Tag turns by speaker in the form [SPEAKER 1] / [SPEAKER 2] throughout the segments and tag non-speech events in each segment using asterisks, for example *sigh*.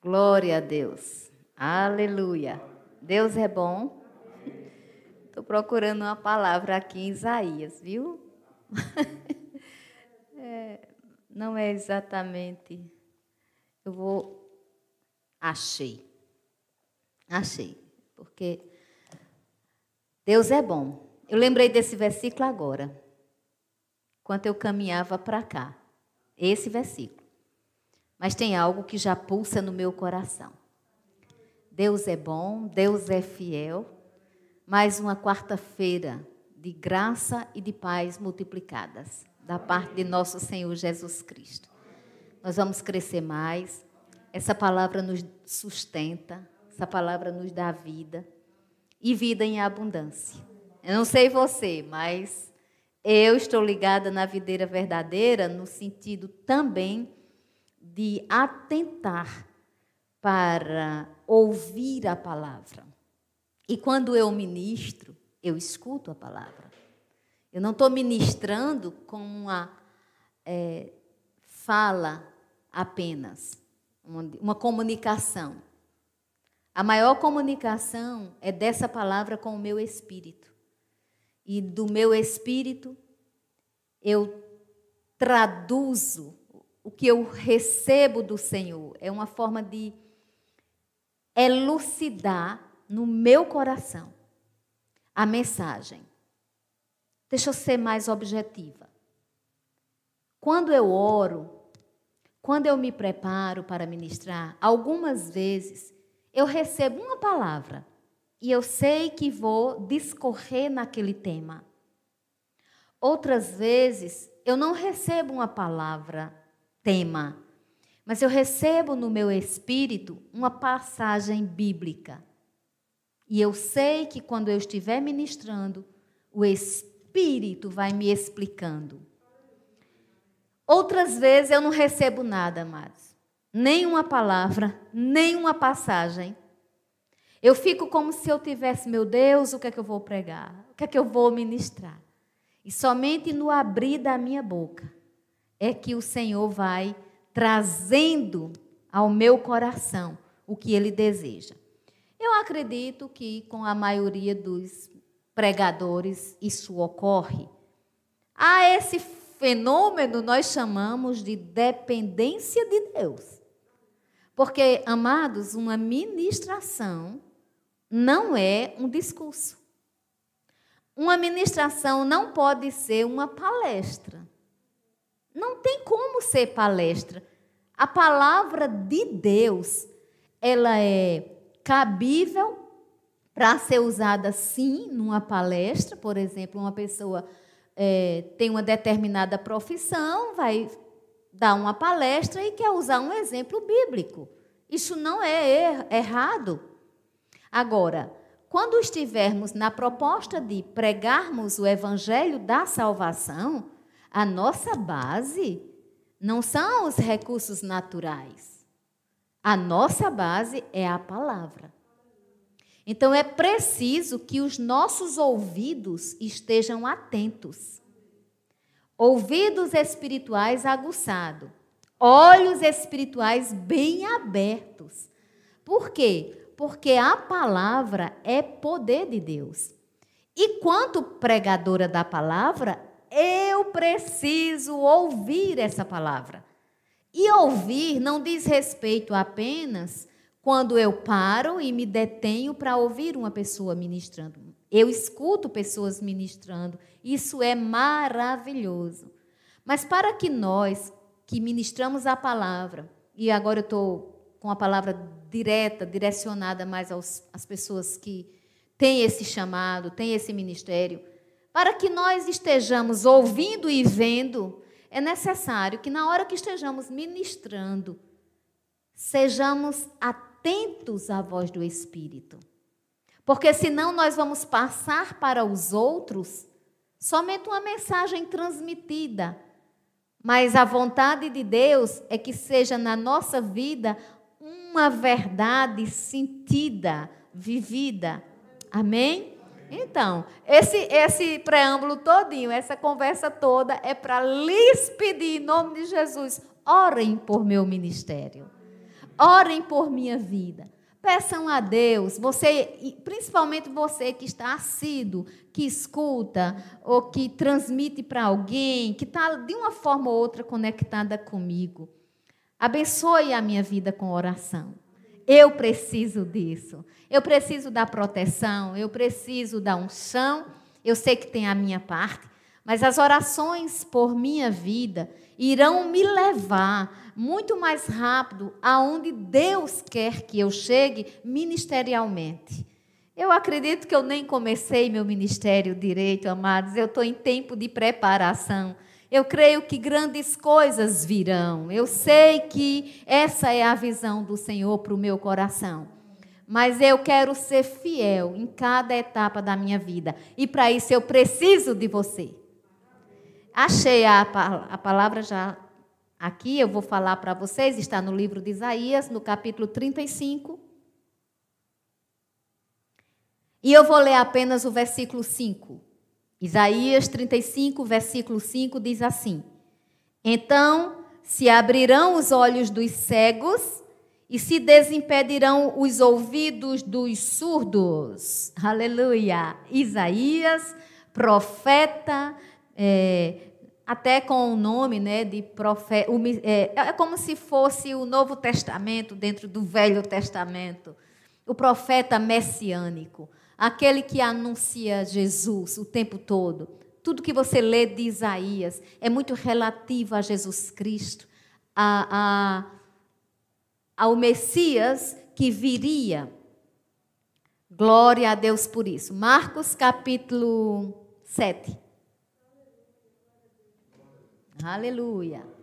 [SPEAKER 1] Glória a Deus. Aleluia. Deus é bom. Estou procurando uma palavra aqui em Isaías, viu? *laughs* É, não é exatamente. Eu vou. Achei. Achei. Porque Deus é bom. Eu lembrei desse versículo agora. Enquanto eu caminhava para cá. Esse versículo. Mas tem algo que já pulsa no meu coração. Deus é bom, Deus é fiel. Mais uma quarta-feira de graça e de paz multiplicadas da parte de nosso Senhor Jesus Cristo. Nós vamos crescer mais. Essa palavra nos sustenta, essa palavra nos dá vida e vida em abundância. Eu não sei você, mas eu estou ligada na videira verdadeira no sentido também de atentar para ouvir a palavra. E quando eu ministro, eu escuto a palavra. Eu não estou ministrando com uma é, fala apenas, uma, uma comunicação. A maior comunicação é dessa palavra com o meu espírito. E do meu espírito, eu traduzo o que eu recebo do Senhor. É uma forma de elucidar no meu coração a mensagem. Deixa eu ser mais objetiva. Quando eu oro, quando eu me preparo para ministrar, algumas vezes eu recebo uma palavra e eu sei que vou discorrer naquele tema. Outras vezes eu não recebo uma palavra tema, mas eu recebo no meu espírito uma passagem bíblica. E eu sei que quando eu estiver ministrando, o Espírito vai me explicando. Outras vezes eu não recebo nada, amados. Nem uma palavra, nem uma passagem. Eu fico como se eu tivesse, meu Deus, o que é que eu vou pregar? O que é que eu vou ministrar? E somente no abrir da minha boca é que o Senhor vai trazendo ao meu coração o que ele deseja. Eu acredito que com a maioria dos pregadores isso ocorre. A esse fenômeno nós chamamos de dependência de Deus. Porque, amados, uma ministração não é um discurso. Uma ministração não pode ser uma palestra. Não tem como ser palestra. A palavra de Deus, ela é cabível para ser usada sim numa palestra, por exemplo, uma pessoa é, tem uma determinada profissão, vai dar uma palestra e quer usar um exemplo bíblico. Isso não é er errado. Agora, quando estivermos na proposta de pregarmos o evangelho da salvação, a nossa base não são os recursos naturais. A nossa base é a palavra. Então é preciso que os nossos ouvidos estejam atentos. Ouvidos espirituais aguçados, olhos espirituais bem abertos. Por quê? Porque a palavra é poder de Deus. E quanto pregadora da palavra, eu preciso ouvir essa palavra. E ouvir não diz respeito apenas quando eu paro e me detenho para ouvir uma pessoa ministrando. Eu escuto pessoas ministrando. Isso é maravilhoso. Mas para que nós que ministramos a palavra, e agora eu estou com a palavra direta, direcionada mais aos, às pessoas que têm esse chamado, têm esse ministério, para que nós estejamos ouvindo e vendo, é necessário que na hora que estejamos ministrando, sejamos atentos à voz do Espírito. Porque senão nós vamos passar para os outros somente uma mensagem transmitida. Mas a vontade de Deus é que seja na nossa vida uma verdade sentida, vivida. Amém? Então, esse, esse preâmbulo todinho, essa conversa toda é para lhes pedir, em nome de Jesus, orem por meu ministério. Orem por minha vida. Peçam a Deus, você, principalmente você que está assíduo, que escuta ou que transmite para alguém, que está de uma forma ou outra conectada comigo. Abençoe a minha vida com oração. Eu preciso disso. Eu preciso da proteção, eu preciso da unção. Eu sei que tem a minha parte, mas as orações por minha vida irão me levar muito mais rápido aonde Deus quer que eu chegue ministerialmente. Eu acredito que eu nem comecei meu ministério direito, amados. Eu estou em tempo de preparação. Eu creio que grandes coisas virão. Eu sei que essa é a visão do Senhor para o meu coração. Mas eu quero ser fiel em cada etapa da minha vida. E para isso eu preciso de você. Achei a, a palavra já aqui, eu vou falar para vocês, está no livro de Isaías, no capítulo 35. E eu vou ler apenas o versículo 5. Isaías 35, versículo 5 diz assim: Então se abrirão os olhos dos cegos e se desimpedirão os ouvidos dos surdos. Aleluia! Isaías, profeta, é, até com o nome né, de profeta. É, é como se fosse o Novo Testamento dentro do Velho Testamento. O profeta messiânico aquele que anuncia Jesus o tempo todo. Tudo que você lê de Isaías é muito relativo a Jesus Cristo, a, a, ao Messias que viria. Glória a Deus por isso. Marcos capítulo 7. Aleluia.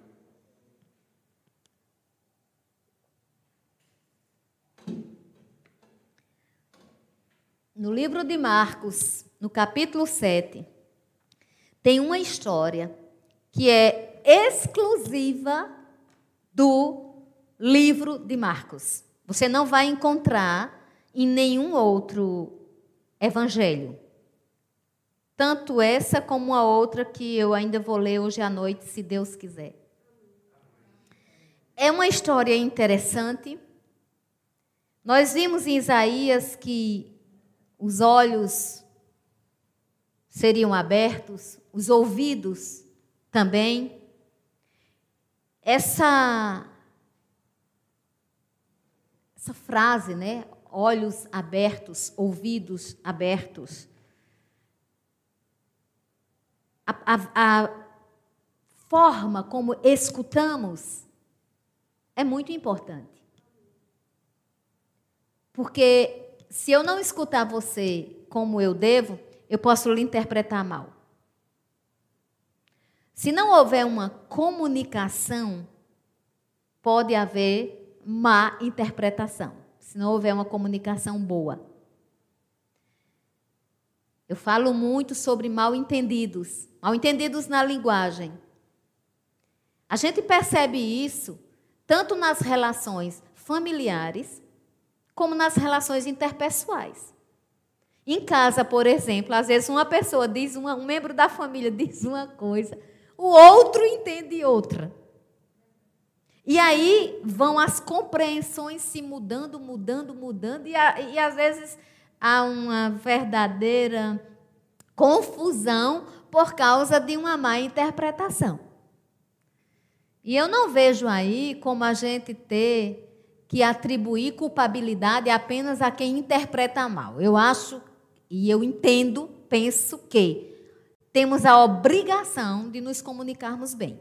[SPEAKER 1] No livro de Marcos, no capítulo 7, tem uma história que é exclusiva do livro de Marcos. Você não vai encontrar em nenhum outro evangelho. Tanto essa como a outra que eu ainda vou ler hoje à noite, se Deus quiser. É uma história interessante. Nós vimos em Isaías que os olhos seriam abertos, os ouvidos também. Essa essa frase, né? Olhos abertos, ouvidos abertos. A, a, a forma como escutamos é muito importante. Porque se eu não escutar você como eu devo, eu posso lhe interpretar mal. Se não houver uma comunicação, pode haver má interpretação. Se não houver uma comunicação boa. Eu falo muito sobre mal entendidos, mal entendidos na linguagem. A gente percebe isso tanto nas relações familiares, como nas relações interpessoais. Em casa, por exemplo, às vezes uma pessoa diz uma, um membro da família diz uma coisa, o outro entende outra. E aí vão as compreensões se mudando, mudando, mudando, e, a, e às vezes há uma verdadeira confusão por causa de uma má interpretação. E eu não vejo aí como a gente ter que atribuir culpabilidade apenas a quem interpreta mal. Eu acho e eu entendo, penso que temos a obrigação de nos comunicarmos bem.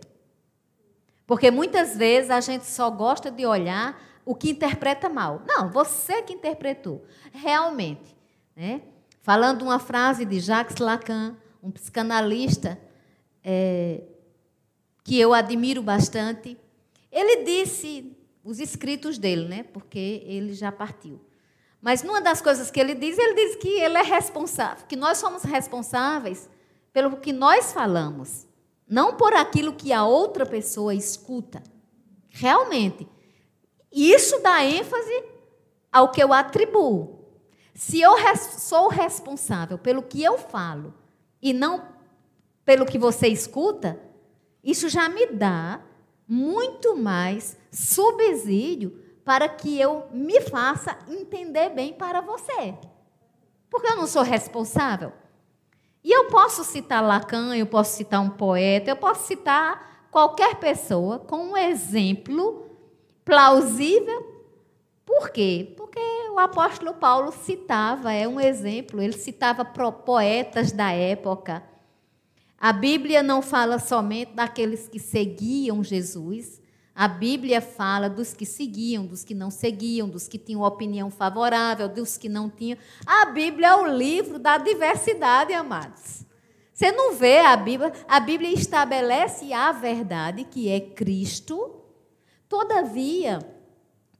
[SPEAKER 1] Porque muitas vezes a gente só gosta de olhar o que interpreta mal. Não, você que interpretou. Realmente. Né? Falando uma frase de Jacques Lacan, um psicanalista é, que eu admiro bastante, ele disse os escritos dele, né? Porque ele já partiu. Mas numa das coisas que ele diz, ele diz que ele é responsável, que nós somos responsáveis pelo que nós falamos, não por aquilo que a outra pessoa escuta. Realmente. Isso dá ênfase ao que eu atribuo. Se eu sou responsável pelo que eu falo e não pelo que você escuta, isso já me dá muito mais subsídio para que eu me faça entender bem para você. Porque eu não sou responsável. E eu posso citar Lacan, eu posso citar um poeta, eu posso citar qualquer pessoa com um exemplo plausível. Por quê? Porque o apóstolo Paulo citava, é um exemplo, ele citava poetas da época. A Bíblia não fala somente daqueles que seguiam Jesus, a Bíblia fala dos que seguiam, dos que não seguiam, dos que tinham opinião favorável, dos que não tinham. A Bíblia é o livro da diversidade, amados. Você não vê a Bíblia, a Bíblia estabelece a verdade que é Cristo. Todavia,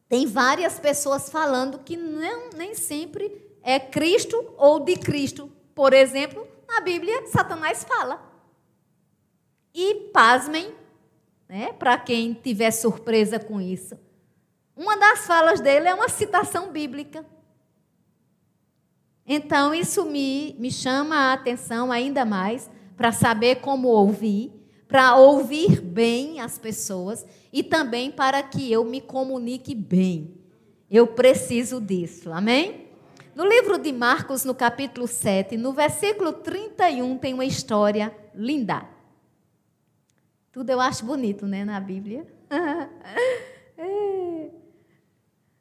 [SPEAKER 1] tem várias pessoas falando que não, nem sempre é Cristo ou de Cristo. Por exemplo, na Bíblia, Satanás fala. E, pasmem, né? para quem tiver surpresa com isso. Uma das falas dele é uma citação bíblica. Então, isso me, me chama a atenção ainda mais para saber como ouvir, para ouvir bem as pessoas e também para que eu me comunique bem. Eu preciso disso, amém? No livro de Marcos, no capítulo 7, no versículo 31, tem uma história linda. Tudo eu acho bonito, né, na Bíblia. *laughs* É.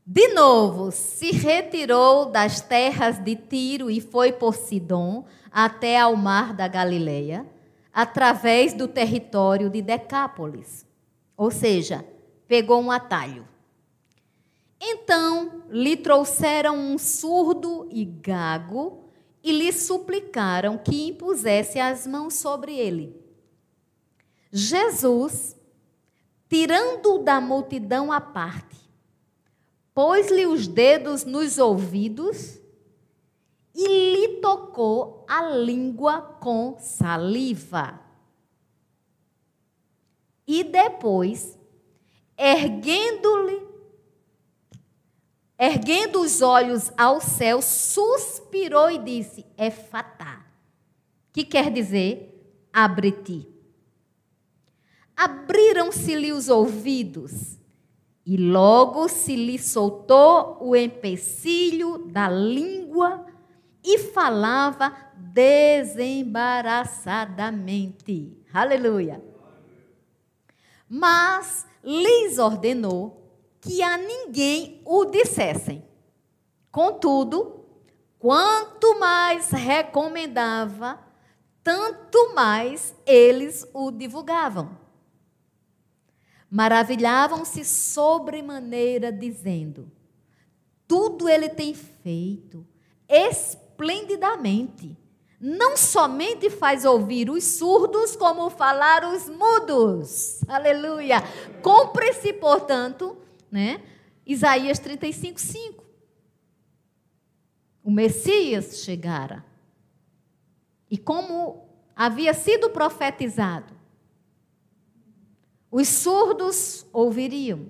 [SPEAKER 1] De novo, se retirou das terras de Tiro e foi por Sidom até ao mar da Galileia, através do território de Decápolis. Ou seja, pegou um atalho. Então lhe trouxeram um surdo e gago e lhe suplicaram que impusesse as mãos sobre ele. Jesus, tirando-o da multidão à parte, pôs-lhe os dedos nos ouvidos e lhe tocou a língua com saliva. E depois, erguendo-lhe, erguendo os olhos ao céu, suspirou e disse: É fatá. Que quer dizer? Abre-te abriram-se-lhe os ouvidos e logo se lhe soltou o empecilho da língua e falava desembaraçadamente. Aleluia. Mas lhes ordenou que a ninguém o dissessem. Contudo, quanto mais recomendava, tanto mais eles o divulgavam. Maravilhavam-se sobremaneira, dizendo: Tudo ele tem feito esplendidamente. Não somente faz ouvir os surdos, como falar os mudos. Aleluia. Compre-se, portanto, né? Isaías 35, 5. O Messias chegara. E como havia sido profetizado, os surdos ouviriam,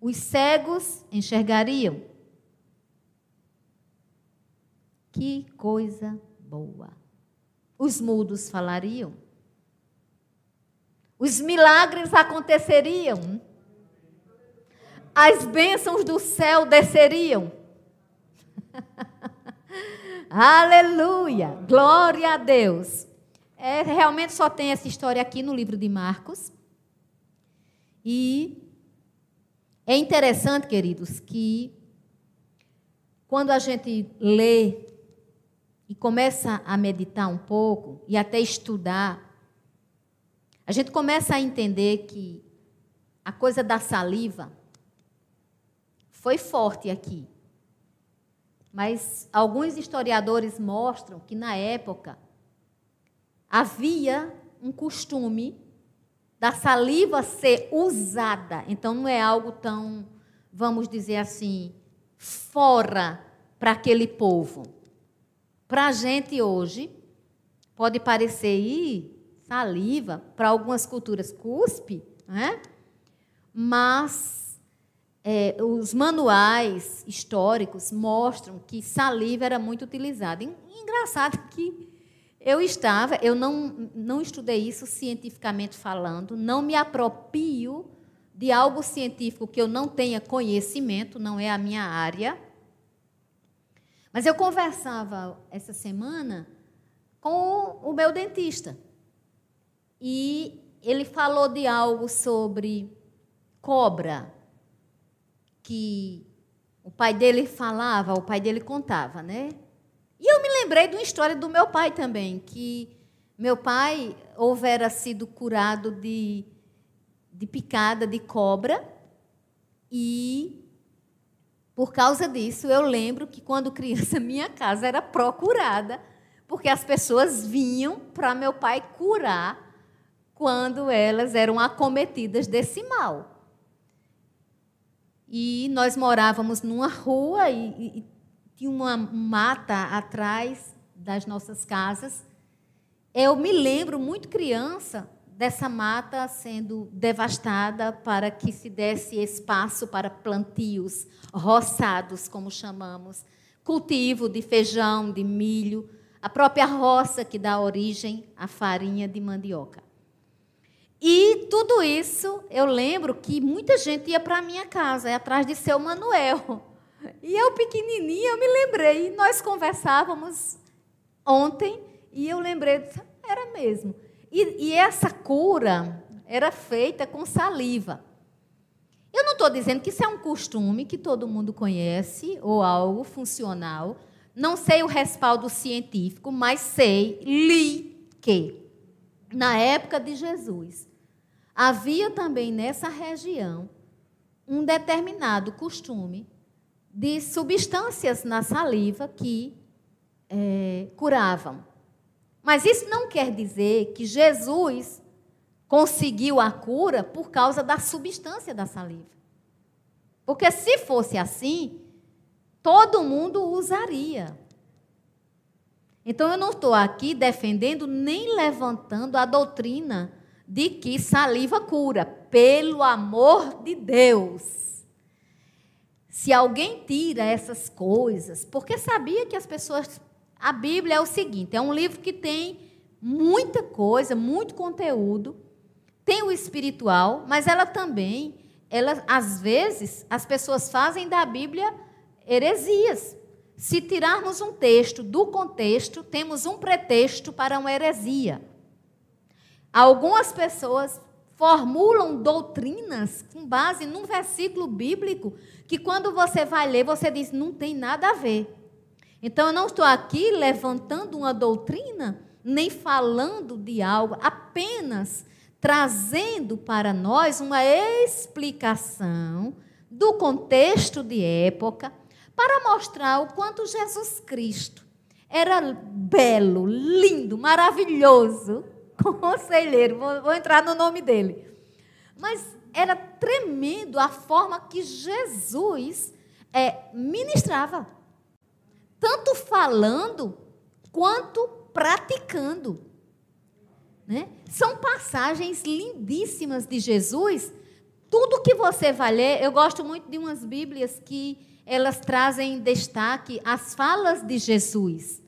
[SPEAKER 1] os cegos enxergariam. Que coisa boa! Os mudos falariam, os milagres aconteceriam, as bênçãos do céu desceriam. *laughs* Aleluia! Glória a Deus! É, realmente só tem essa história aqui no livro de Marcos. E é interessante, queridos, que quando a gente lê e começa a meditar um pouco e até estudar, a gente começa a entender que a coisa da saliva foi forte aqui. Mas alguns historiadores mostram que na época havia um costume da saliva ser usada. Então não é algo tão, vamos dizer assim, fora para aquele povo. Para a gente hoje, pode parecer ir saliva, para algumas culturas cuspe, né? mas é, os manuais históricos mostram que saliva era muito utilizada. Engraçado que eu estava, eu não, não estudei isso cientificamente falando, não me apropio de algo científico que eu não tenha conhecimento, não é a minha área. Mas eu conversava essa semana com o meu dentista. E ele falou de algo sobre cobra, que o pai dele falava, o pai dele contava, né? E eu me lembrei de uma história do meu pai também, que meu pai houvera sido curado de, de picada de cobra e por causa disso eu lembro que quando criança *laughs* minha casa era procurada porque as pessoas vinham para meu pai curar quando elas eram acometidas desse mal. E nós morávamos numa rua e, e tinha uma mata atrás das nossas casas. Eu me lembro, muito criança, dessa mata sendo devastada para que se desse espaço para plantios, roçados, como chamamos, cultivo de feijão, de milho, a própria roça que dá origem à farinha de mandioca. E tudo isso, eu lembro que muita gente ia para a minha casa, atrás de seu Manuel. E eu, pequenininha, eu me lembrei. Nós conversávamos ontem e eu lembrei, era mesmo. E, e essa cura era feita com saliva. Eu não estou dizendo que isso é um costume que todo mundo conhece ou algo funcional. Não sei o respaldo científico, mas sei, li que na época de Jesus havia também nessa região um determinado costume de substâncias na saliva que é, curavam. Mas isso não quer dizer que Jesus conseguiu a cura por causa da substância da saliva. Porque se fosse assim, todo mundo usaria. Então eu não estou aqui defendendo nem levantando a doutrina de que saliva cura, pelo amor de Deus. Se alguém tira essas coisas, porque sabia que as pessoas. A Bíblia é o seguinte: é um livro que tem muita coisa, muito conteúdo, tem o espiritual, mas ela também, ela, às vezes, as pessoas fazem da Bíblia heresias. Se tirarmos um texto do contexto, temos um pretexto para uma heresia. Algumas pessoas formulam doutrinas com base num versículo bíblico que quando você vai ler, você diz, não tem nada a ver. Então, eu não estou aqui levantando uma doutrina, nem falando de algo, apenas trazendo para nós uma explicação do contexto de época, para mostrar o quanto Jesus Cristo era belo, lindo, maravilhoso, *laughs* conselheiro, vou, vou entrar no nome dele. Mas era tremendo a forma que Jesus é, ministrava. Tanto falando quanto praticando. Né? São passagens lindíssimas de Jesus. Tudo que você vai ler, eu gosto muito de umas Bíblias que elas trazem em destaque as falas de Jesus.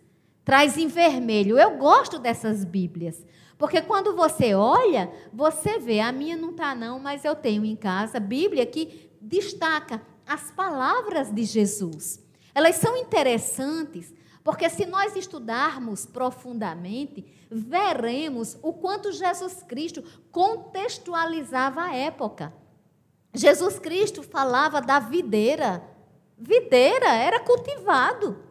[SPEAKER 1] Traz em vermelho. Eu gosto dessas Bíblias. Porque quando você olha, você vê, a minha não está não, mas eu tenho em casa Bíblia que destaca as palavras de Jesus. Elas são interessantes, porque se nós estudarmos profundamente, veremos o quanto Jesus Cristo contextualizava a época. Jesus Cristo falava da videira. Videira era cultivado.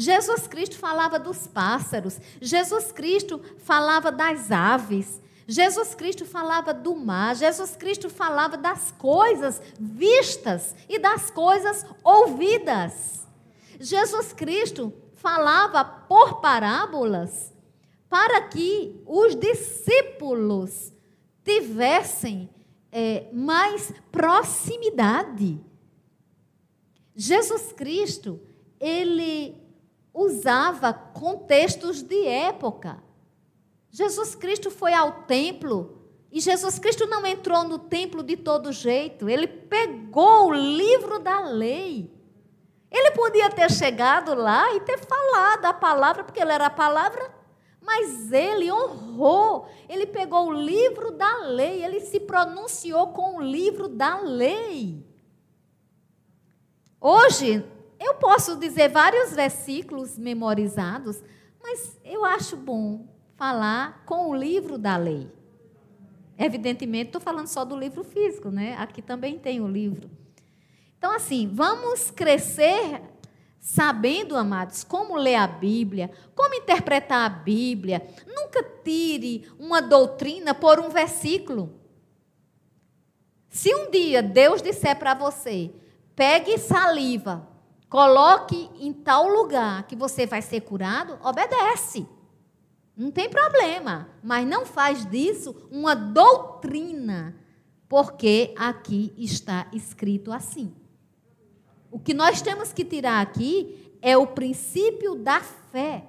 [SPEAKER 1] Jesus Cristo falava dos pássaros, Jesus Cristo falava das aves, Jesus Cristo falava do mar, Jesus Cristo falava das coisas vistas e das coisas ouvidas. Jesus Cristo falava por parábolas para que os discípulos tivessem é, mais proximidade. Jesus Cristo, ele usava contextos de época. Jesus Cristo foi ao templo e Jesus Cristo não entrou no templo de todo jeito. Ele pegou o livro da lei. Ele podia ter chegado lá e ter falado a palavra, porque ele era a palavra, Mas ele honrou, ele pegou o livro da lei, ele se pronunciou com o livro da lei. Hoje, eu posso dizer vários versículos memorizados, mas eu acho bom falar com o livro da lei. Evidentemente, estou falando só do livro físico, né? Aqui também tem o livro. Então, assim, vamos crescer sabendo, amados, como ler a Bíblia, como interpretar a Bíblia. Nunca tire uma doutrina por um versículo. Se um dia Deus disser para você, pegue saliva, coloque em tal lugar que você vai ser curado, obedece. Não tem problema, mas não faz disso uma doutrina, porque aqui está escrito assim. O que nós temos que tirar aqui é o princípio da fé.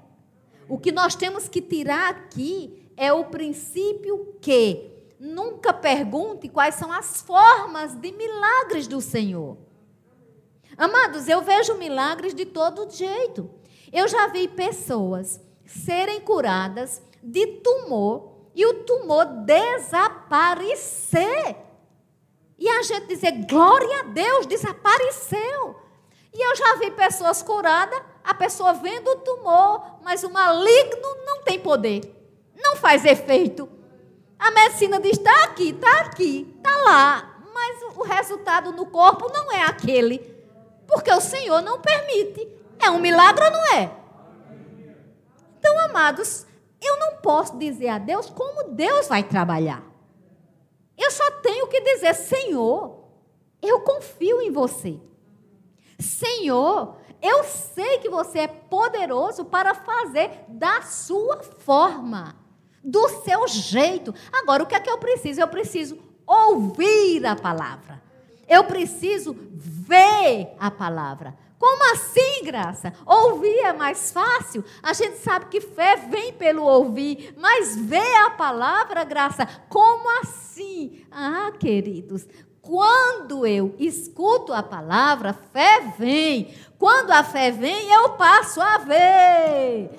[SPEAKER 1] O que nós temos que tirar aqui é o princípio que nunca pergunte quais são as formas de milagres do Senhor. Amados, eu vejo milagres de todo jeito. Eu já vi pessoas serem curadas de tumor e o tumor desaparecer. E a gente dizer, glória a Deus, desapareceu. E eu já vi pessoas curadas, a pessoa vendo o tumor, mas o maligno não tem poder, não faz efeito. A medicina diz: está aqui, está aqui, está lá, mas o resultado no corpo não é aquele, porque o Senhor não permite. É um milagre ou não é? Então, amados, eu não posso dizer a Deus como Deus vai trabalhar. Eu só tenho que dizer: Senhor, eu confio em você. Senhor, eu sei que você é poderoso para fazer da sua forma, do seu jeito. Agora, o que é que eu preciso? Eu preciso ouvir a palavra. Eu preciso ver a palavra. Como assim, graça? Ouvir é mais fácil. A gente sabe que fé vem pelo ouvir, mas ver a palavra, graça, como assim? Ah, queridos, quando eu escuto a palavra, fé vem. Quando a fé vem, eu passo a ver.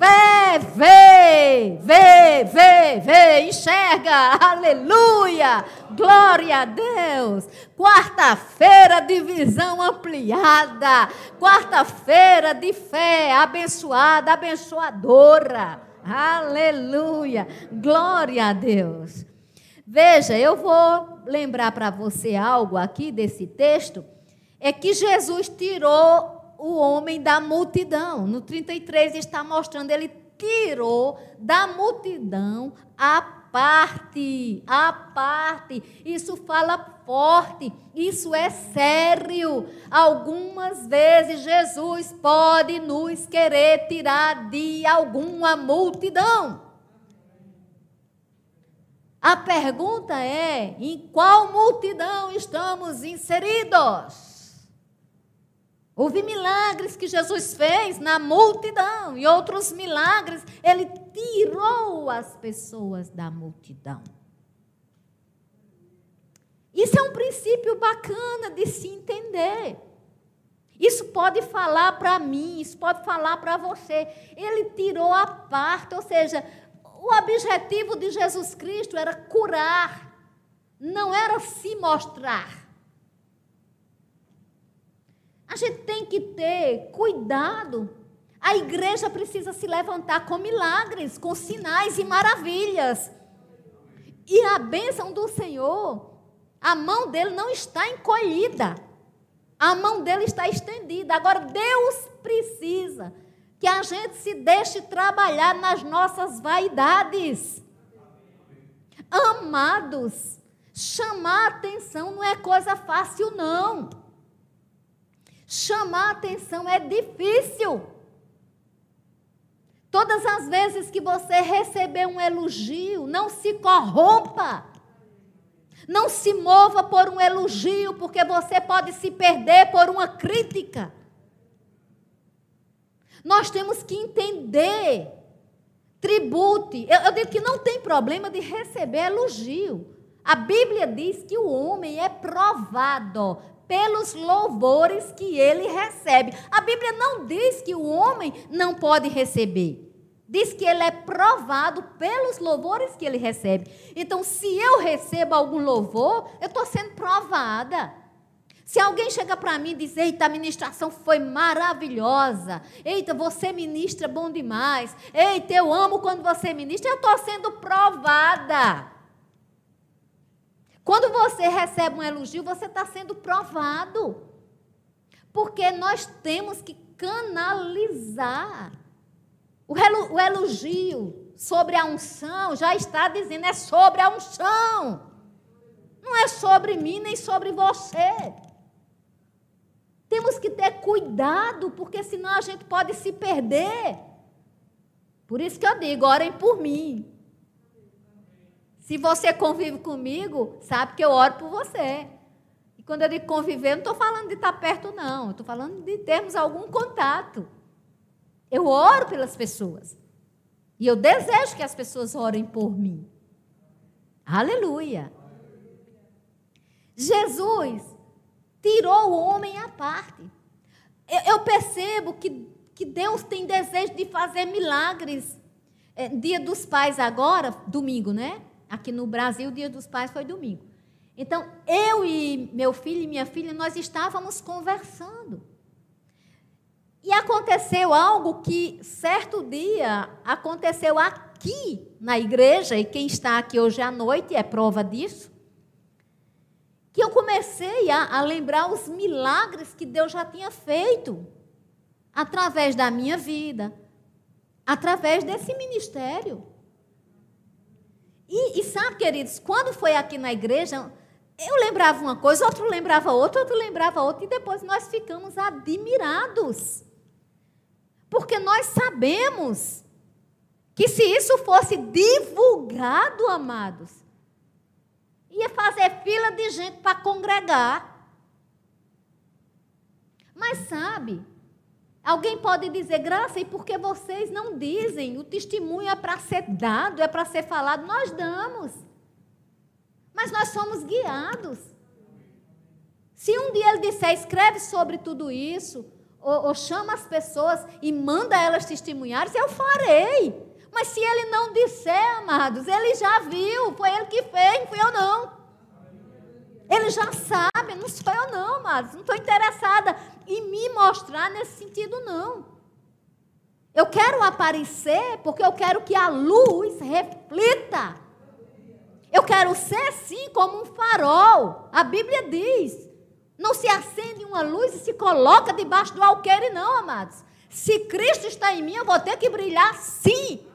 [SPEAKER 1] Vê, vê, vê, vê, vê, enxerga, aleluia, glória a Deus. Quarta-feira de visão ampliada, quarta-feira de fé abençoada, abençoadora, aleluia, glória a Deus. Veja, eu vou lembrar para você algo aqui desse texto, é que Jesus tirou o homem da multidão. No 33 está mostrando, ele tirou da multidão a parte, a parte. Isso fala forte, isso é sério. Algumas vezes Jesus pode nos querer tirar de alguma multidão. A pergunta é: em qual multidão estamos inseridos? Houve milagres que Jesus fez na multidão e outros milagres ele tirou as pessoas da multidão. Isso é um princípio bacana de se entender. Isso pode falar para mim, isso pode falar para você. Ele tirou a parte, ou seja, o objetivo de Jesus Cristo era curar, não era se mostrar. A gente tem que ter cuidado. A igreja precisa se levantar com milagres, com sinais e maravilhas. E a bênção do Senhor, a mão dele não está encolhida. A mão dele está estendida. Agora, Deus precisa que a gente se deixe trabalhar nas nossas vaidades. Amados, chamar atenção não é coisa fácil, não. Chamar atenção é difícil. Todas as vezes que você receber um elogio, não se corrompa. Não se mova por um elogio, porque você pode se perder por uma crítica. Nós temos que entender. Tribute. Eu, eu digo que não tem problema de receber elogio. A Bíblia diz que o homem é provado pelos louvores que ele recebe. A Bíblia não diz que o homem não pode receber. Diz que ele é provado pelos louvores que ele recebe. Então, se eu recebo algum louvor, eu estou sendo provada. Se alguém chega para mim e diz: Eita, a ministração foi maravilhosa. Eita, você ministra bom demais. Eita, eu amo quando você ministra. Eu estou sendo provada. Quando você recebe um elogio, você está sendo provado. Porque nós temos que canalizar. O elogio sobre a unção já está dizendo, é sobre a unção. Não é sobre mim nem sobre você. Temos que ter cuidado, porque senão a gente pode se perder. Por isso que eu digo, orem por mim. Se você convive comigo, sabe que eu oro por você. E quando eu digo conviver, não estou falando de estar perto, não. Estou falando de termos algum contato. Eu oro pelas pessoas. E eu desejo que as pessoas orem por mim. Aleluia. Jesus tirou o homem à parte. Eu, eu percebo que, que Deus tem desejo de fazer milagres. É, dia dos Pais agora, domingo, né? Aqui no Brasil, o Dia dos Pais foi domingo. Então, eu e meu filho e minha filha, nós estávamos conversando. E aconteceu algo que, certo dia, aconteceu aqui na igreja, e quem está aqui hoje à noite é prova disso, que eu comecei a, a lembrar os milagres que Deus já tinha feito através da minha vida, através desse ministério. E, e, sabe, queridos, quando foi aqui na igreja, eu lembrava uma coisa, outro lembrava outra, outro lembrava outra, e depois nós ficamos admirados. Porque nós sabemos que se isso fosse divulgado, amados, ia fazer fila de gente para congregar. Mas sabe, alguém pode dizer, graça, e por que vocês não dizem? O testemunho é para ser dado, é para ser falado. Nós damos. Mas nós somos guiados. Se um dia ele disser, escreve sobre tudo isso, ou, ou chama as pessoas e manda elas testemunharem, eu farei. Mas se ele não disser, amados, ele já viu, foi ele que fez, não fui eu não. Ele já sabe, não sou eu não, amados, não estou interessada em me mostrar nesse sentido, não. Eu quero aparecer porque eu quero que a luz reflita. Eu quero ser, sim, como um farol. A Bíblia diz: não se acende uma luz e se coloca debaixo do alqueire, não, amados. Se Cristo está em mim, eu vou ter que brilhar, sim.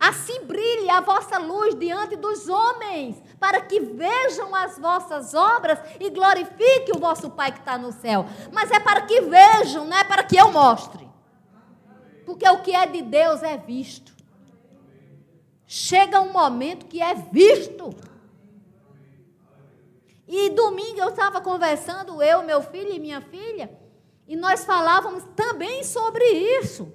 [SPEAKER 1] Assim brilhe a vossa luz diante dos homens, para que vejam as vossas obras e glorifiquem o vosso Pai que está no céu. Mas é para que vejam, não é para que eu mostre. Porque o que é de Deus é visto. Chega um momento que é visto. E domingo eu estava conversando, eu, meu filho e minha filha, e nós falávamos também sobre isso.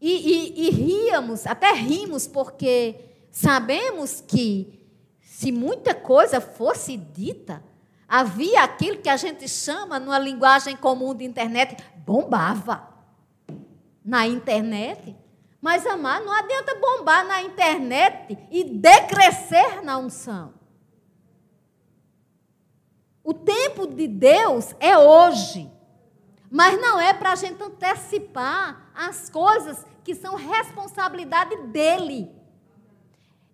[SPEAKER 1] E, e, e ríamos, até rimos, porque sabemos que se muita coisa fosse dita, havia aquilo que a gente chama, numa linguagem comum de internet, bombava na internet. Mas, amar, não adianta bombar na internet e decrescer na unção. O tempo de Deus é hoje. Mas não é para a gente antecipar as coisas que são responsabilidade dele.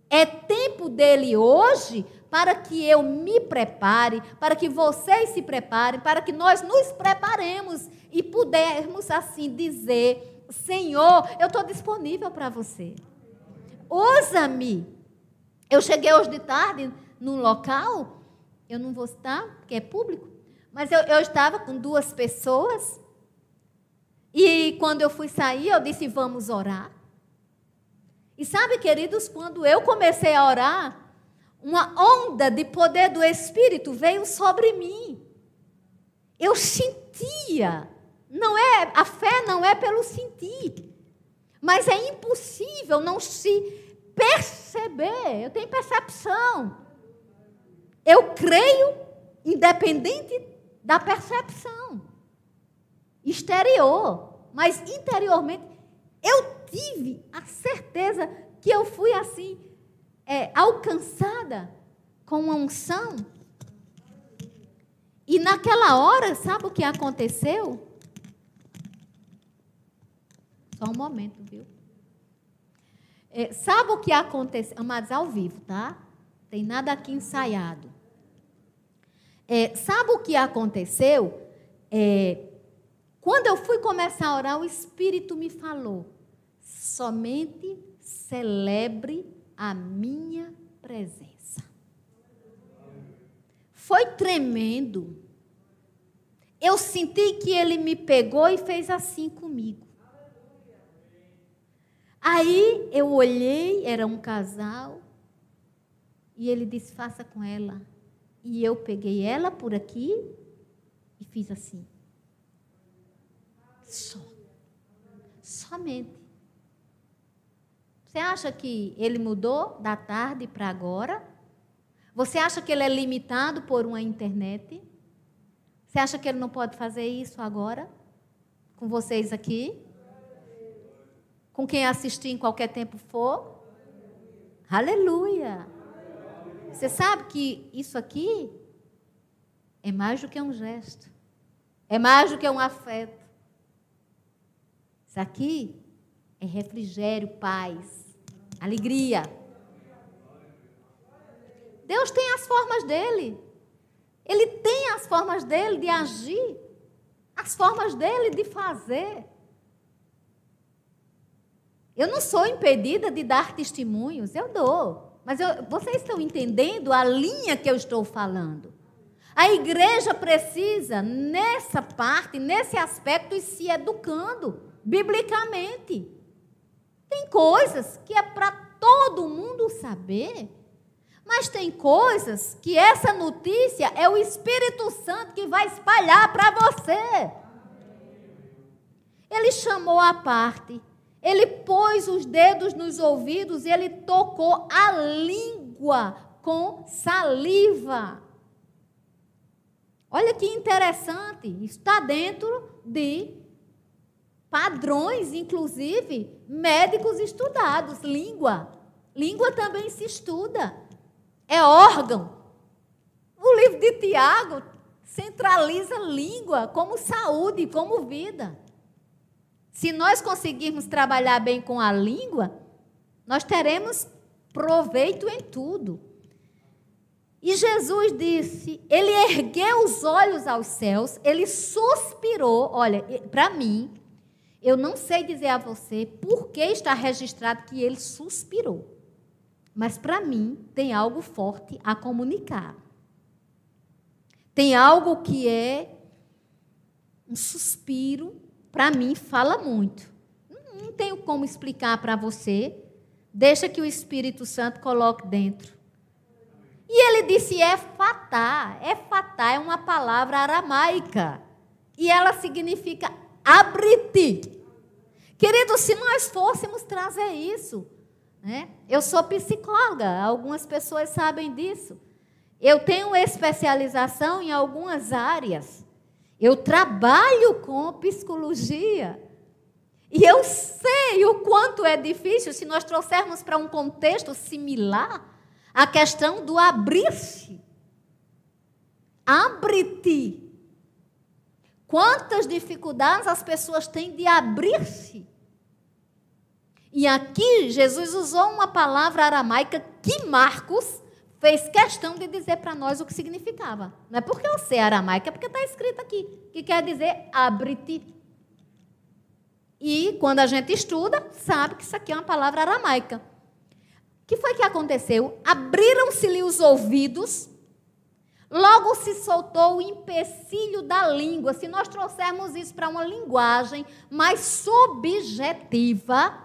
[SPEAKER 1] É tempo dele hoje para que eu me prepare, para que vocês se preparem, para que nós nos preparemos e pudermos assim dizer: Senhor, eu estou disponível para você. Usa-me. Eu cheguei hoje de tarde num local eu não vou citar, porque é público, mas eu, eu estava com duas pessoas. E quando eu fui sair, eu disse: vamos orar. E sabe, queridos, quando eu comecei a orar, uma onda de poder do Espírito veio sobre mim. Eu sentia. Não é a fé não é pelo sentir, mas é impossível não se perceber. Eu tenho percepção. Eu creio, independente da percepção exterior, mas interiormente eu tive a certeza que eu fui assim, é, alcançada com uma unção. E naquela hora, sabe o que aconteceu? Só um momento, viu? É, sabe o que aconteceu? Amados, ao vivo, tá? Tem nada aqui ensaiado. É, sabe o que aconteceu? É, quando eu fui começar a orar, o Espírito me falou: somente celebre a minha presença. Foi tremendo. Eu senti que ele me pegou e fez assim comigo. Aí eu olhei, era um casal, e ele disse: faça com ela. E eu peguei ela por aqui e fiz assim. Só. Somente. Você acha que ele mudou da tarde para agora? Você acha que ele é limitado por uma internet? Você acha que ele não pode fazer isso agora? Com vocês aqui? Com quem assistir em qualquer tempo for? Aleluia! Você sabe que isso aqui é mais do que um gesto, é mais do que um afeto. Isso aqui é refrigério, paz, alegria. Deus tem as formas dele. Ele tem as formas dele de agir, as formas dele de fazer. Eu não sou impedida de dar testemunhos, eu dou. Mas eu, vocês estão entendendo a linha que eu estou falando? A igreja precisa, nessa parte, nesse aspecto, ir se educando, biblicamente. Tem coisas que é para todo mundo saber. Mas tem coisas que essa notícia é o Espírito Santo que vai espalhar para você. Ele chamou a parte, ele pôs os dedos nos ouvidos e ele tocou a língua com saliva. Olha que interessante, está dentro de padrões, inclusive médicos estudados. Língua. Língua também se estuda é órgão. O livro de Tiago centraliza língua como saúde, como vida. Se nós conseguirmos trabalhar bem com a língua, nós teremos proveito em tudo. E Jesus disse, ele ergueu os olhos aos céus, ele suspirou. Olha, para mim, eu não sei dizer a você por que está registrado que ele suspirou. Mas para mim tem algo forte a comunicar. Tem algo que é um suspiro, para mim fala muito. Não tenho como explicar para você. Deixa que o Espírito Santo coloque dentro. E ele disse é fatá. É fatá é uma palavra aramaica. E ela significa abre-te. Querido, se nós fôssemos trazer isso né? Eu sou psicóloga, algumas pessoas sabem disso. Eu tenho especialização em algumas áreas. Eu trabalho com psicologia. E eu sei o quanto é difícil se nós trouxermos para um contexto similar a questão do abrir-se. Abre-te. Quantas dificuldades as pessoas têm de abrir-se e aqui Jesus usou uma palavra aramaica que Marcos fez questão de dizer para nós o que significava. Não é porque eu sei aramaica, é porque está escrito aqui, que quer dizer abre-te. E quando a gente estuda, sabe que isso aqui é uma palavra aramaica. O que foi que aconteceu? Abriram-se-lhe os ouvidos, logo se soltou o empecilho da língua. Se nós trouxermos isso para uma linguagem mais subjetiva,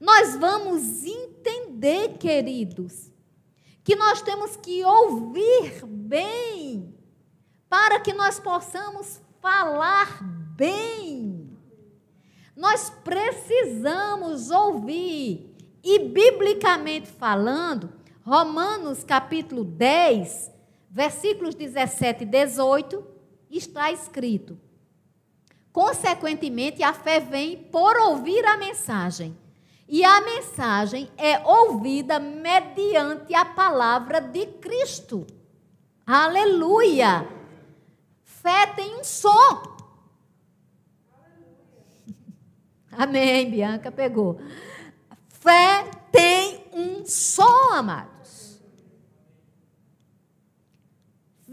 [SPEAKER 1] nós vamos entender, queridos, que nós temos que ouvir bem, para que nós possamos falar bem. Nós precisamos ouvir, e biblicamente falando, Romanos capítulo 10, versículos 17 e 18, está escrito: Consequentemente, a fé vem por ouvir a mensagem. E a mensagem é ouvida mediante a palavra de Cristo. Aleluia! Fé tem um som. *laughs* Amém, Bianca pegou. Fé tem um som, amados.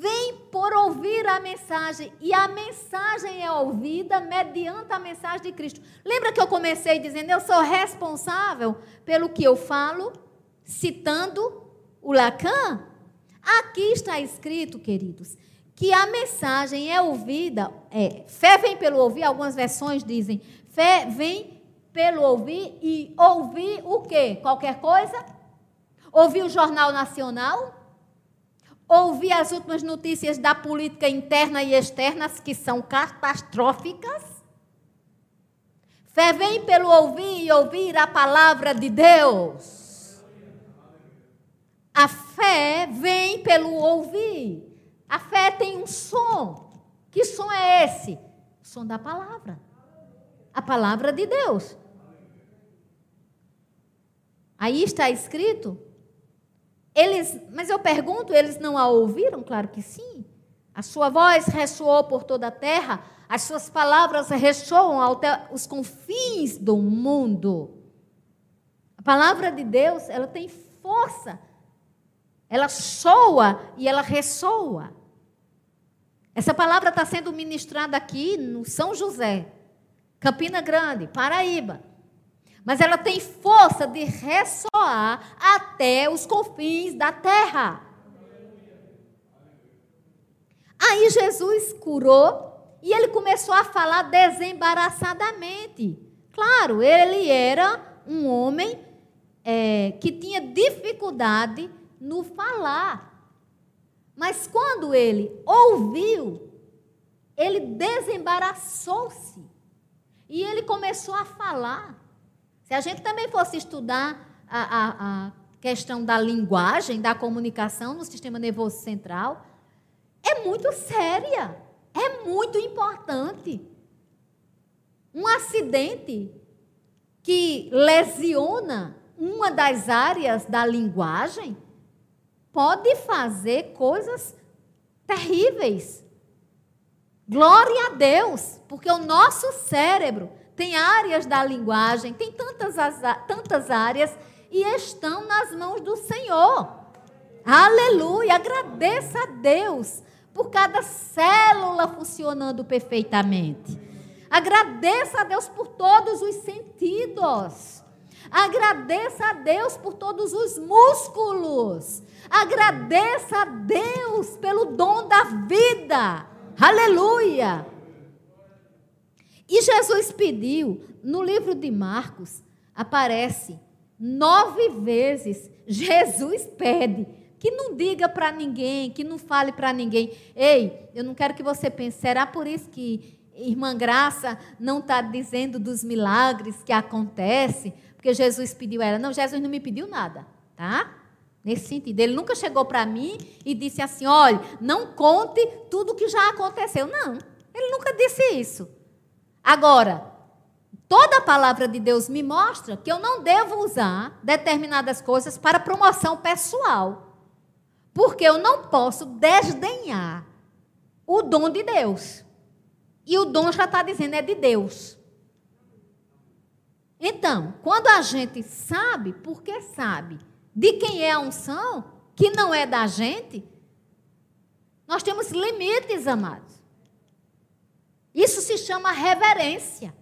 [SPEAKER 1] Vem por ouvir a mensagem, e a mensagem é ouvida mediante a mensagem de Cristo. Lembra que eu comecei dizendo, eu sou responsável pelo que eu falo, citando o Lacan? Aqui está escrito, queridos, que a mensagem é ouvida, é, fé vem pelo ouvir, algumas versões dizem, fé vem pelo ouvir e ouvir o quê? Qualquer coisa? Ouvir o Jornal Nacional? Ouvir as últimas notícias da política interna e externa, que são catastróficas? Fé vem pelo ouvir e ouvir a palavra de Deus. A fé vem pelo ouvir. A fé tem um som. Que som é esse? O som da palavra. A palavra de Deus. Aí está escrito. Eles, mas eu pergunto, eles não a ouviram? Claro que sim. A sua voz ressoou por toda a terra, as suas palavras ressoam até os confins do mundo. A palavra de Deus, ela tem força. Ela soa e ela ressoa. Essa palavra está sendo ministrada aqui no São José, Campina Grande, Paraíba. Mas ela tem força de ressoar até os confins da terra. Aí Jesus curou e ele começou a falar desembaraçadamente. Claro, ele era um homem é, que tinha dificuldade no falar. Mas quando ele ouviu, ele desembaraçou-se. E ele começou a falar. Se a gente também fosse estudar a, a, a questão da linguagem, da comunicação no sistema nervoso central, é muito séria, é muito importante. Um acidente que lesiona uma das áreas da linguagem pode fazer coisas terríveis. Glória a Deus, porque o nosso cérebro tem áreas da linguagem, tem tantas, tantas áreas e estão nas mãos do Senhor. Aleluia! Agradeça a Deus por cada célula funcionando perfeitamente. Agradeça a Deus por todos os sentidos. Agradeça a Deus por todos os músculos. Agradeça a Deus pelo dom da vida. Aleluia! E Jesus pediu, no livro de Marcos, aparece nove vezes, Jesus pede que não diga para ninguém, que não fale para ninguém. Ei, eu não quero que você pense, será por isso que irmã Graça não está dizendo dos milagres que acontecem? Porque Jesus pediu ela. Não, Jesus não me pediu nada, tá? Nesse sentido, ele nunca chegou para mim e disse assim: olha, não conte tudo o que já aconteceu. Não, ele nunca disse isso. Agora, toda a palavra de Deus me mostra que eu não devo usar determinadas coisas para promoção pessoal. Porque eu não posso desdenhar o dom de Deus. E o dom já está dizendo é de Deus. Então, quando a gente sabe, porque sabe, de quem é a unção, que não é da gente, nós temos limites, amados. Isso se chama reverência.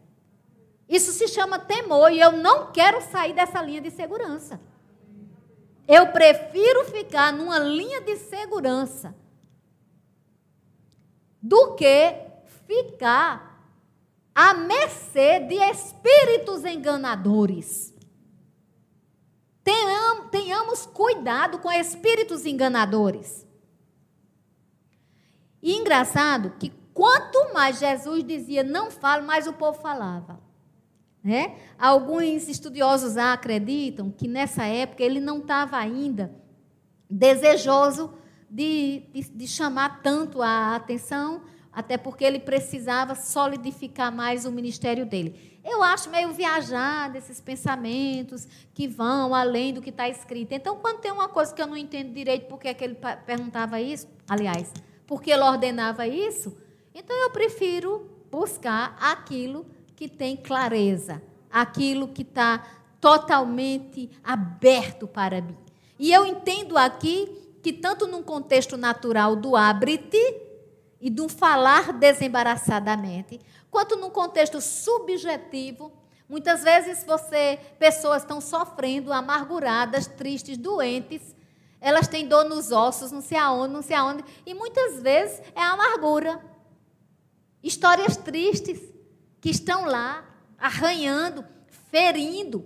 [SPEAKER 1] Isso se chama temor. E eu não quero sair dessa linha de segurança. Eu prefiro ficar numa linha de segurança do que ficar à mercê de espíritos enganadores. Tenhamos cuidado com espíritos enganadores. E engraçado que Quanto mais Jesus dizia não fale, mais o povo falava. Né? Alguns estudiosos acreditam que nessa época ele não estava ainda desejoso de, de, de chamar tanto a atenção, até porque ele precisava solidificar mais o ministério dele. Eu acho meio viajado esses pensamentos que vão além do que está escrito. Então, quando tem uma coisa que eu não entendo direito porque é que ele perguntava isso, aliás, porque ele ordenava isso, então eu prefiro buscar aquilo que tem clareza, aquilo que está totalmente aberto para mim. E eu entendo aqui que, tanto num contexto natural do abre-te e do falar desembaraçadamente, quanto num contexto subjetivo, muitas vezes você, pessoas estão sofrendo, amarguradas, tristes, doentes, elas têm dor nos ossos, não sei aonde, não sei aonde, e muitas vezes é amargura. Histórias tristes que estão lá arranhando, ferindo.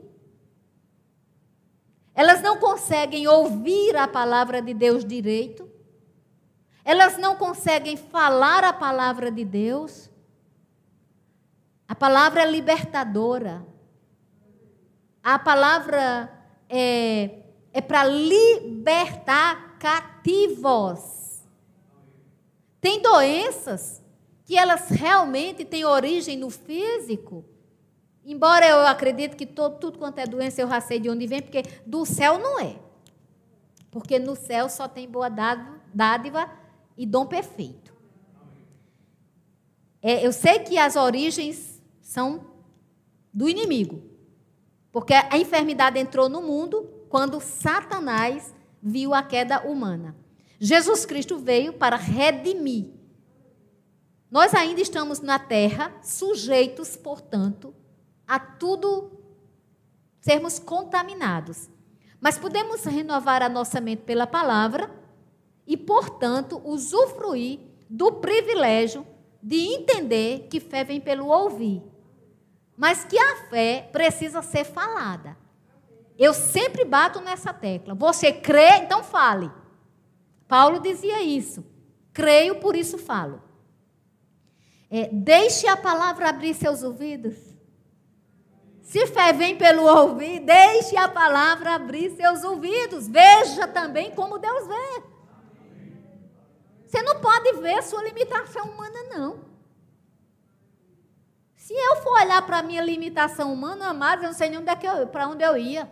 [SPEAKER 1] Elas não conseguem ouvir a palavra de Deus direito. Elas não conseguem falar a palavra de Deus. A palavra é libertadora. A palavra é, é para libertar cativos. Tem doenças que elas realmente têm origem no físico. Embora eu acredite que todo, tudo quanto é doença eu já sei de onde vem, porque do céu não é. Porque no céu só tem boa dádiva e dom perfeito. É, eu sei que as origens são do inimigo. Porque a enfermidade entrou no mundo quando Satanás viu a queda humana. Jesus Cristo veio para redimir nós ainda estamos na terra, sujeitos, portanto, a tudo sermos contaminados. Mas podemos renovar a nossa mente pela palavra e, portanto, usufruir do privilégio de entender que fé vem pelo ouvir, mas que a fé precisa ser falada. Eu sempre bato nessa tecla. Você crê, então fale. Paulo dizia isso. Creio, por isso falo. É, deixe a palavra abrir seus ouvidos. Se fé vem pelo ouvir, deixe a palavra abrir seus ouvidos. Veja também como Deus vê. Você não pode ver sua limitação humana, não. Se eu for olhar para a minha limitação humana, amados, eu não sei nem é para onde eu ia.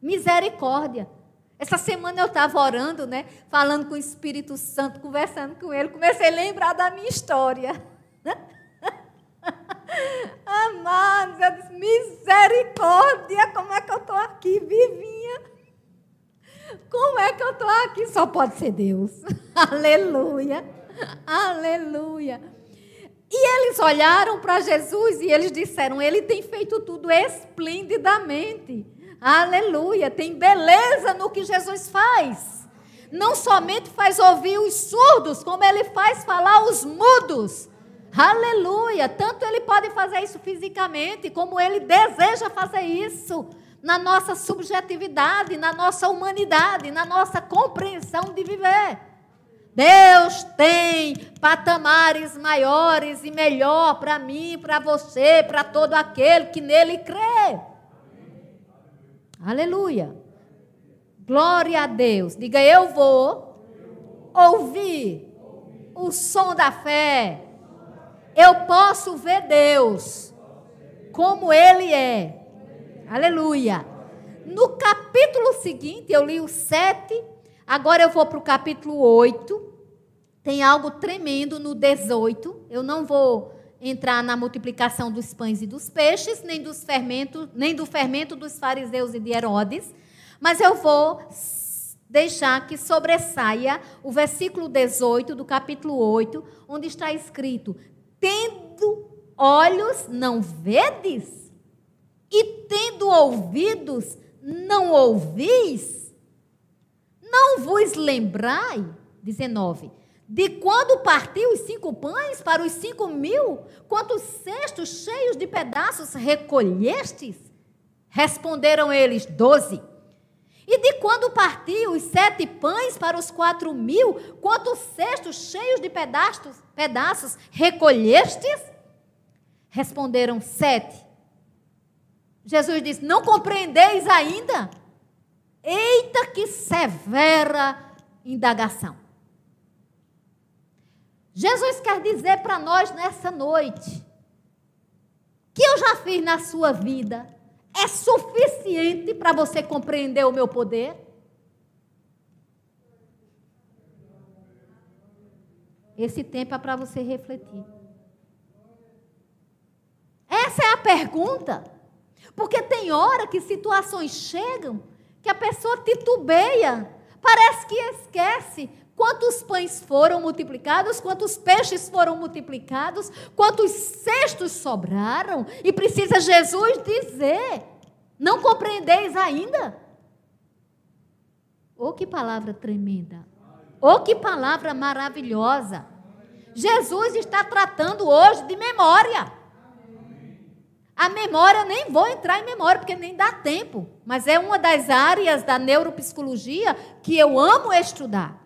[SPEAKER 1] Misericórdia. Essa semana eu estava orando, né? Falando com o Espírito Santo, conversando com ele. Comecei a lembrar da minha história. *laughs* Amados, eu disse, misericórdia, como é que eu estou aqui, vivinha? Como é que eu estou aqui? Só pode ser Deus. *laughs* Aleluia, aleluia. E eles olharam para Jesus e eles disseram: Ele tem feito tudo esplendidamente. Aleluia, tem beleza no que Jesus faz. Não somente faz ouvir os surdos, como ele faz falar os mudos. Aleluia! Tanto ele pode fazer isso fisicamente, como ele deseja fazer isso na nossa subjetividade, na nossa humanidade, na nossa compreensão de viver. Deus tem patamares maiores e melhor para mim, para você, para todo aquele que nele crê. Aleluia. Glória a Deus. Diga, eu vou ouvir o som da fé eu posso ver Deus como Ele é. Aleluia. No capítulo seguinte, eu li o 7, agora eu vou para o capítulo 8. Tem algo tremendo no 18. Eu não vou entrar na multiplicação dos pães e dos peixes, nem dos fermentos, nem do fermento dos fariseus e de Herodes, mas eu vou deixar que sobressaia o versículo 18 do capítulo 8, onde está escrito: tendo olhos, não vedes? E tendo ouvidos, não ouvis? Não vos lembrai? 19. De quando partiu os cinco pães para os cinco mil? Quantos cestos cheios de pedaços recolhestes? Responderam eles: doze. E de quando partiu os sete pães para os quatro mil, quantos cestos cheios de pedaços, pedaços recolhestes? Responderam sete. Jesus disse: Não compreendeis ainda? Eita, que severa indagação. Jesus quer dizer para nós nessa noite que eu já fiz na sua vida é suficiente para você compreender o meu poder? Esse tempo é para você refletir. Essa é a pergunta. Porque tem hora que situações chegam que a pessoa titubeia, parece que esquece quantos pães foram multiplicados, quantos peixes foram multiplicados, quantos cestos sobraram, e precisa Jesus dizer: Não compreendeis ainda? Oh, que palavra tremenda! Oh, que palavra maravilhosa! Jesus está tratando hoje de memória. A memória, nem vou entrar em memória, porque nem dá tempo. Mas é uma das áreas da neuropsicologia que eu amo estudar.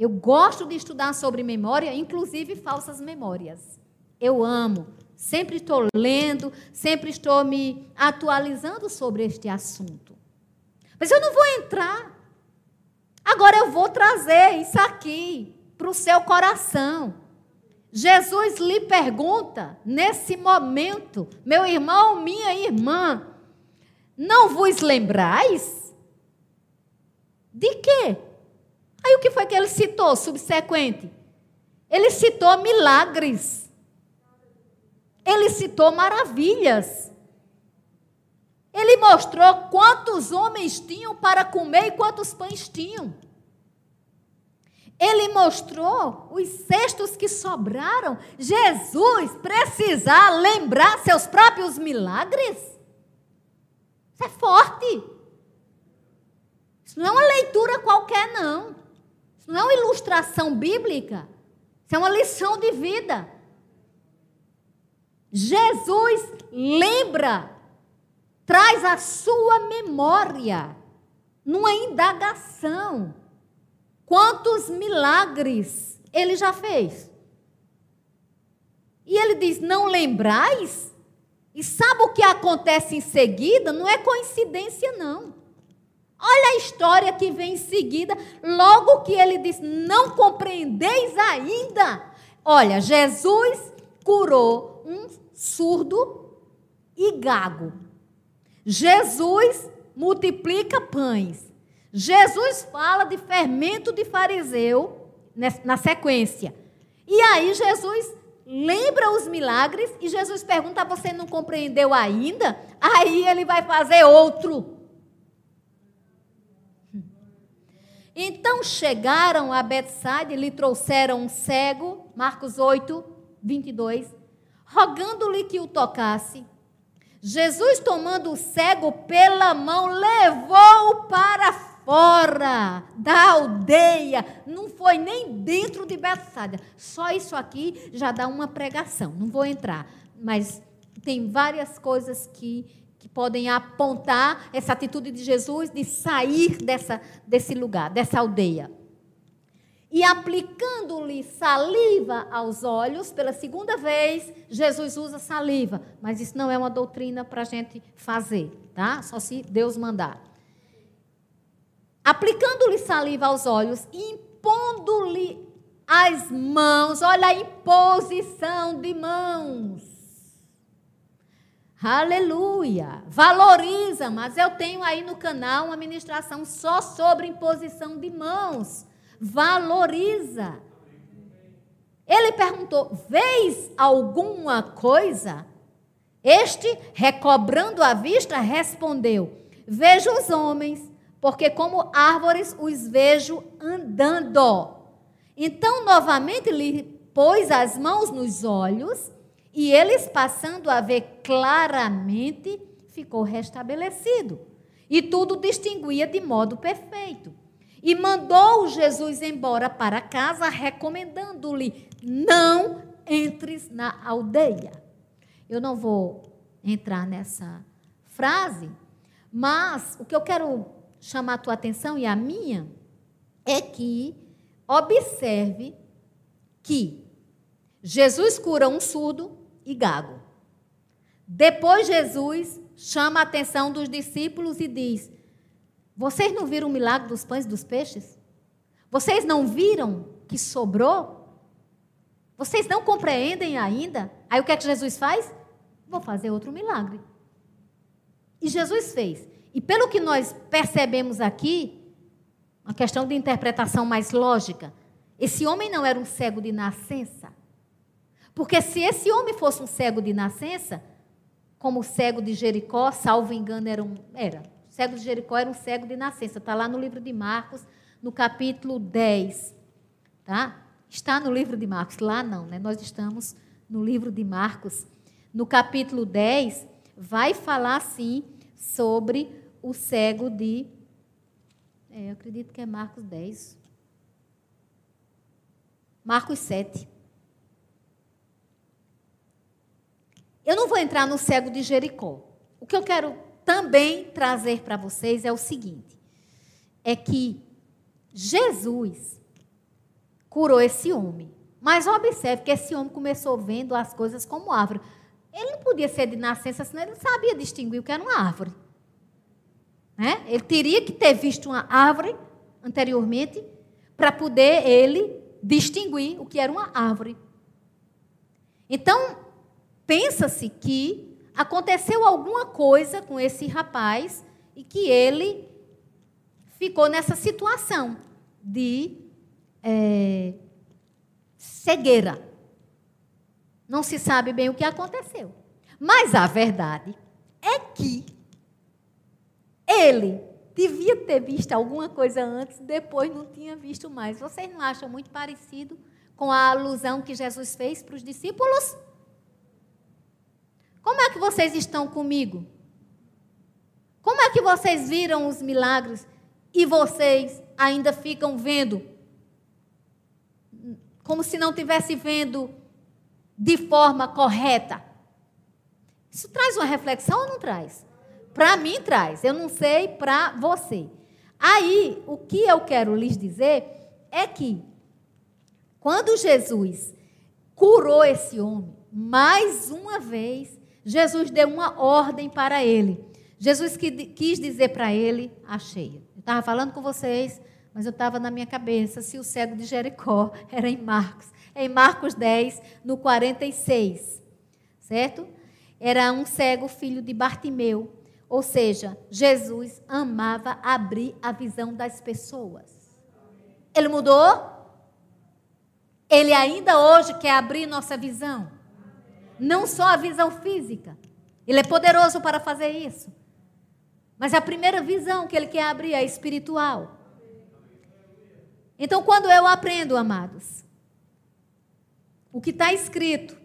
[SPEAKER 1] Eu gosto de estudar sobre memória, inclusive falsas memórias. Eu amo. Sempre estou lendo, sempre estou me atualizando sobre este assunto. Mas eu não vou entrar. Agora eu vou trazer isso aqui para o seu coração. Jesus lhe pergunta, nesse momento, meu irmão, minha irmã, não vos lembrais? De quê? Aí o que foi que ele citou, subsequente? Ele citou milagres. Ele citou maravilhas. Ele mostrou quantos homens tinham para comer e quantos pães tinham. Ele mostrou os cestos que sobraram. Jesus precisar lembrar seus próprios milagres? Isso é forte. Isso não é uma leitura qualquer, não. Isso não é uma ilustração bíblica. Isso é uma lição de vida. Jesus lembra, traz a sua memória numa indagação Quantos milagres ele já fez? E ele diz: Não lembrais? E sabe o que acontece em seguida? Não é coincidência, não. Olha a história que vem em seguida, logo que ele diz: Não compreendeis ainda. Olha, Jesus curou um surdo e gago. Jesus multiplica pães. Jesus fala de fermento de fariseu na sequência. E aí Jesus lembra os milagres e Jesus pergunta: Você não compreendeu ainda? Aí ele vai fazer outro. Então chegaram a Betsaida e lhe trouxeram um cego, Marcos 8, 22, rogando-lhe que o tocasse. Jesus, tomando o cego pela mão, levou-o para fora da aldeia, não foi nem dentro de Betsaida. Só isso aqui já dá uma pregação. Não vou entrar, mas tem várias coisas que, que podem apontar essa atitude de Jesus de sair dessa, desse lugar, dessa aldeia. E aplicando-lhe saliva aos olhos, pela segunda vez, Jesus usa saliva. Mas isso não é uma doutrina para a gente fazer, tá? Só se Deus mandar aplicando-lhe saliva aos olhos impondo-lhe as mãos. Olha a imposição de mãos. Aleluia! Valoriza, mas eu tenho aí no canal uma ministração só sobre imposição de mãos. Valoriza. Ele perguntou: Vês alguma coisa? Este, recobrando a vista, respondeu: Vejo os homens porque como árvores os vejo andando. Então, novamente, lhe pôs as mãos nos olhos, e eles, passando a ver claramente, ficou restabelecido. E tudo distinguia de modo perfeito. E mandou Jesus embora para casa, recomendando-lhe: não entres na aldeia. Eu não vou entrar nessa frase, mas o que eu quero chamar a tua atenção e a minha é que observe que Jesus cura um surdo e gago. Depois Jesus chama a atenção dos discípulos e diz: Vocês não viram o milagre dos pães e dos peixes? Vocês não viram que sobrou? Vocês não compreendem ainda? Aí o que é que Jesus faz? Vou fazer outro milagre. E Jesus fez. E pelo que nós percebemos aqui, uma questão de interpretação mais lógica, esse homem não era um cego de nascença. Porque se esse homem fosse um cego de nascença, como o cego de Jericó, salvo engano, era um. Era. O cego de Jericó era um cego de nascença. Está lá no livro de Marcos, no capítulo 10. Tá? Está no livro de Marcos. Lá não, né? Nós estamos no livro de Marcos. No capítulo 10, vai falar sim sobre o cego de. É, eu acredito que é Marcos 10. Marcos 7. Eu não vou entrar no cego de Jericó. O que eu quero também trazer para vocês é o seguinte: é que Jesus curou esse homem. Mas observe que esse homem começou vendo as coisas como árvore. Ele não podia ser de nascença, senão ele não sabia distinguir o que era uma árvore. Né? Ele teria que ter visto uma árvore anteriormente para poder ele distinguir o que era uma árvore. Então, pensa-se que aconteceu alguma coisa com esse rapaz e que ele ficou nessa situação de é, cegueira. Não se sabe bem o que aconteceu. Mas a verdade é que ele devia ter visto alguma coisa antes, depois não tinha visto mais. Vocês não acham muito parecido com a alusão que Jesus fez para os discípulos? Como é que vocês estão comigo? Como é que vocês viram os milagres e vocês ainda ficam vendo como se não tivesse vendo de forma correta? Isso traz uma reflexão ou não traz? Para mim traz. Eu não sei para você. Aí, o que eu quero lhes dizer é que quando Jesus curou esse homem, mais uma vez, Jesus deu uma ordem para ele. Jesus quis dizer para ele, achei. Eu estava falando com vocês, mas eu estava na minha cabeça se o cego de Jericó *laughs* era em Marcos. É em Marcos 10, no 46. Certo? Era um cego filho de Bartimeu. Ou seja, Jesus amava abrir a visão das pessoas. Ele mudou? Ele ainda hoje quer abrir nossa visão. Não só a visão física. Ele é poderoso para fazer isso. Mas a primeira visão que ele quer abrir é espiritual. Então, quando eu aprendo, amados, o que está escrito,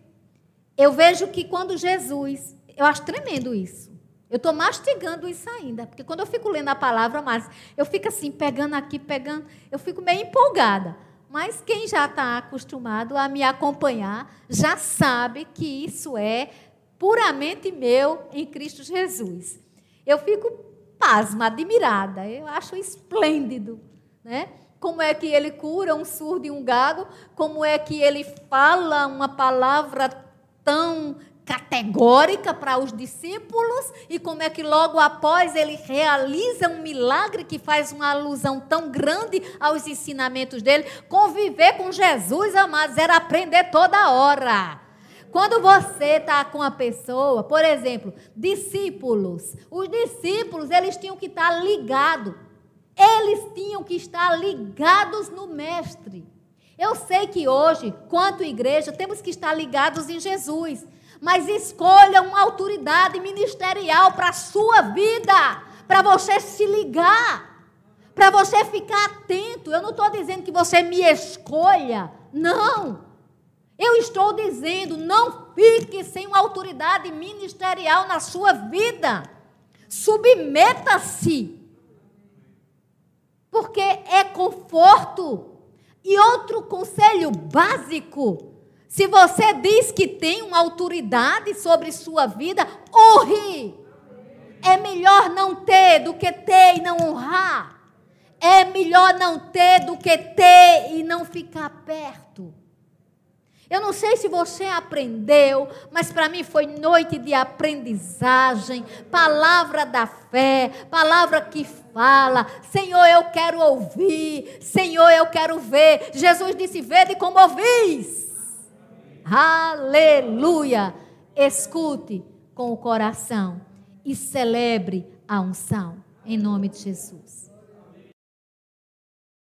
[SPEAKER 1] eu vejo que quando Jesus, eu acho tremendo isso. Eu estou mastigando isso ainda, porque quando eu fico lendo a palavra, amados, eu fico assim, pegando aqui, pegando, eu fico meio empolgada. Mas quem já está acostumado a me acompanhar já sabe que isso é puramente meu em Cristo Jesus. Eu fico pasma, admirada. Eu acho esplêndido, né? Como é que ele cura um surdo e um gago? Como é que ele fala uma palavra tão categórica para os discípulos e como é que logo após ele realiza um milagre que faz uma alusão tão grande aos ensinamentos dele. Conviver com Jesus, amados, era aprender toda hora. Quando você está com a pessoa, por exemplo, discípulos, os discípulos, eles tinham que estar ligados. Eles tinham que estar ligados no mestre. Eu sei que hoje, quanto igreja, temos que estar ligados em Jesus mas escolha uma autoridade ministerial para a sua vida, para você se ligar, para você ficar atento. Eu não estou dizendo que você me escolha, não. Eu estou dizendo, não fique sem uma autoridade ministerial na sua vida. Submeta-se. Porque é conforto. E outro conselho básico se você diz que tem uma autoridade sobre sua vida, honre. É melhor não ter do que ter e não honrar. É melhor não ter do que ter e não ficar perto. Eu não sei se você aprendeu, mas para mim foi noite de aprendizagem, palavra da fé, palavra que fala. Senhor, eu quero ouvir. Senhor, eu quero ver. Jesus disse: Vede como ouvis. Aleluia! Escute com o coração e celebre a unção, em nome de Jesus.